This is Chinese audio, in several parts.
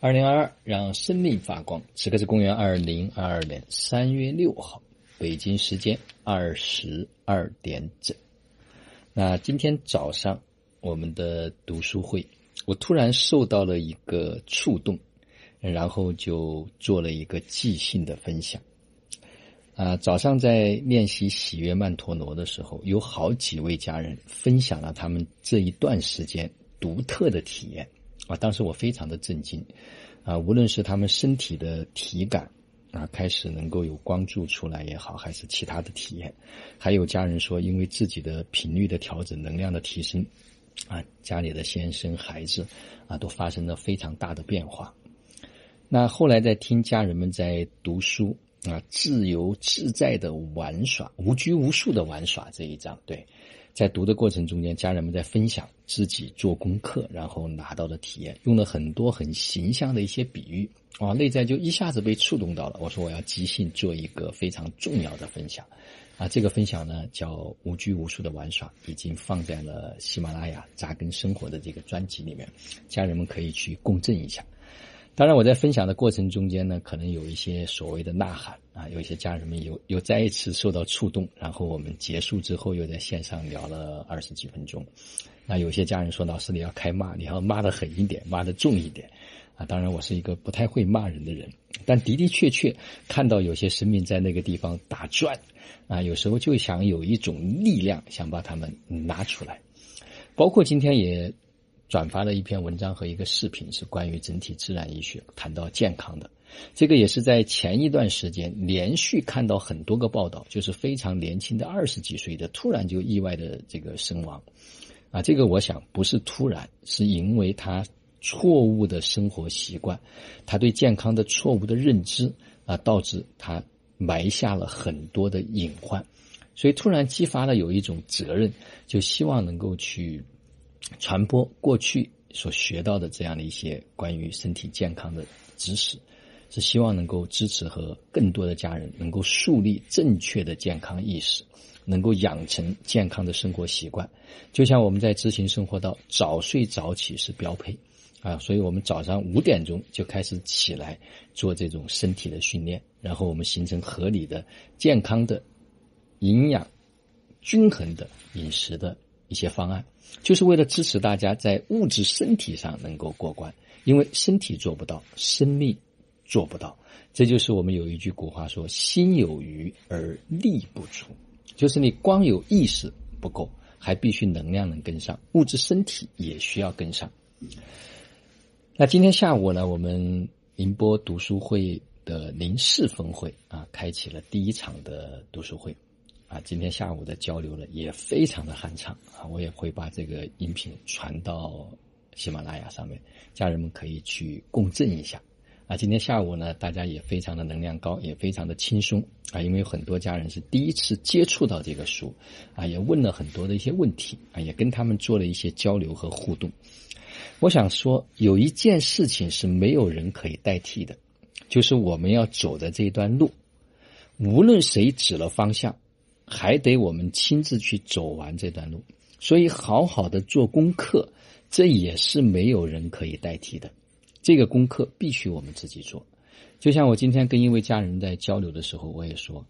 二零二二，让生命发光。此刻是公元二零二二年三月六号，北京时间二十二点整。那今天早上我们的读书会，我突然受到了一个触动，然后就做了一个即兴的分享。啊，早上在练习喜悦曼陀罗的时候，有好几位家人分享了他们这一段时间独特的体验。啊，当时我非常的震惊，啊，无论是他们身体的体感啊，开始能够有光柱出来也好，还是其他的体验，还有家人说，因为自己的频率的调整、能量的提升，啊，家里的先生、孩子啊，都发生了非常大的变化。那后来在听家人们在读书啊，自由自在的玩耍，无拘无束的玩耍这一章，对。在读的过程中间，家人们在分享自己做功课然后拿到的体验，用了很多很形象的一些比喻，啊，内在就一下子被触动到了。我说我要即兴做一个非常重要的分享，啊，这个分享呢叫无拘无束的玩耍，已经放在了喜马拉雅扎根生活的这个专辑里面，家人们可以去共振一下。当然，我在分享的过程中间呢，可能有一些所谓的呐喊啊，有一些家人们有有再一次受到触动，然后我们结束之后又在线上聊了二十几分钟。那有些家人说：“老师，你要开骂，你要骂的狠一点，骂的重一点。”啊，当然我是一个不太会骂人的人，但的的确确看到有些生命在那个地方打转，啊，有时候就想有一种力量想把他们拿出来，包括今天也。转发了一篇文章和一个视频，是关于整体自然医学谈到健康的。这个也是在前一段时间连续看到很多个报道，就是非常年轻的二十几岁的突然就意外的这个身亡。啊，这个我想不是突然，是因为他错误的生活习惯，他对健康的错误的认知啊，导致他埋下了很多的隐患，所以突然激发了有一种责任，就希望能够去。传播过去所学到的这样的一些关于身体健康的知识，是希望能够支持和更多的家人能够树立正确的健康意识，能够养成健康的生活习惯。就像我们在执行生活到早睡早起是标配啊，所以我们早上五点钟就开始起来做这种身体的训练，然后我们形成合理的、健康的、营养均衡的饮食的。一些方案，就是为了支持大家在物质身体上能够过关，因为身体做不到，生命做不到。这就是我们有一句古话说：“心有余而力不足”，就是你光有意识不够，还必须能量能跟上，物质身体也需要跟上。那今天下午呢，我们宁波读书会的临市峰会啊，开启了第一场的读书会。啊，今天下午的交流呢也非常的酣畅啊！我也会把这个音频传到喜马拉雅上面，家人们可以去共振一下。啊，今天下午呢，大家也非常的能量高，也非常的轻松啊！因为有很多家人是第一次接触到这个书，啊，也问了很多的一些问题啊，也跟他们做了一些交流和互动。我想说，有一件事情是没有人可以代替的，就是我们要走的这一段路，无论谁指了方向。还得我们亲自去走完这段路，所以好好的做功课，这也是没有人可以代替的。这个功课必须我们自己做。就像我今天跟一位家人在交流的时候，我也说：“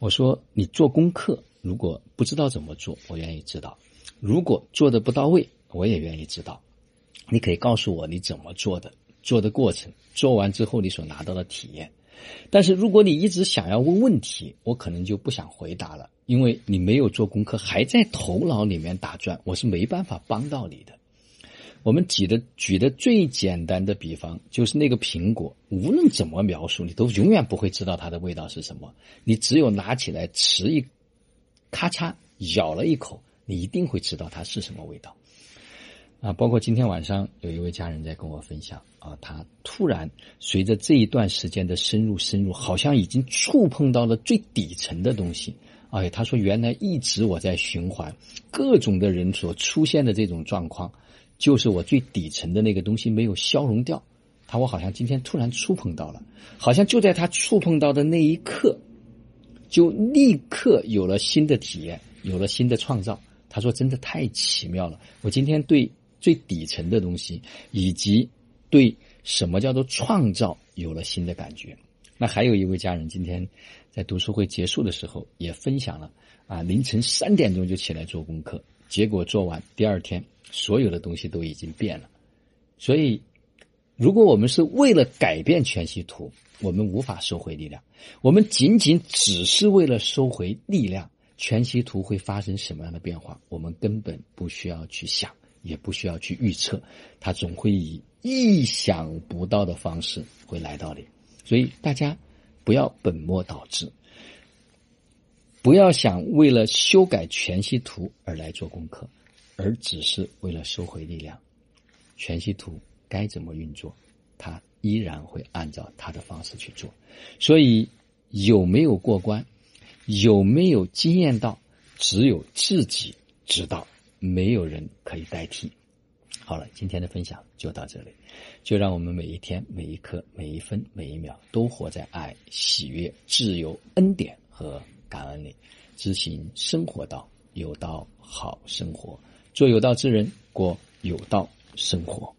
我说你做功课，如果不知道怎么做，我愿意知道；如果做的不到位，我也愿意知道。你可以告诉我你怎么做的，做的过程，做完之后你所拿到的体验。但是如果你一直想要问问题，我可能就不想回答了。”因为你没有做功课，还在头脑里面打转，我是没办法帮到你的。我们举的举的最简单的比方，就是那个苹果，无论怎么描述，你都永远不会知道它的味道是什么。你只有拿起来吃一，咔嚓咬了一口，你一定会知道它是什么味道。啊，包括今天晚上有一位家人在跟我分享啊，他突然随着这一段时间的深入深入，好像已经触碰到了最底层的东西。哎，他说原来一直我在循环各种的人所出现的这种状况，就是我最底层的那个东西没有消融掉。他我好像今天突然触碰到了，好像就在他触碰到的那一刻，就立刻有了新的体验，有了新的创造。他说真的太奇妙了。我今天对最底层的东西，以及对什么叫做创造，有了新的感觉。那还有一位家人今天在读书会结束的时候也分享了啊，凌晨三点钟就起来做功课，结果做完第二天所有的东西都已经变了。所以，如果我们是为了改变全息图，我们无法收回力量。我们仅仅只是为了收回力量，全息图会发生什么样的变化，我们根本不需要去想，也不需要去预测，它总会以意想不到的方式会来到你。所以大家不要本末倒置，不要想为了修改全息图而来做功课，而只是为了收回力量。全息图该怎么运作，它依然会按照它的方式去做。所以有没有过关，有没有经验到，只有自己知道，没有人可以代替。好了，今天的分享就到这里。就让我们每一天、每一刻、每一分、每一秒，都活在爱、喜悦、自由、恩典和感恩里，执行生活道，有道好生活，做有道之人，过有道生活。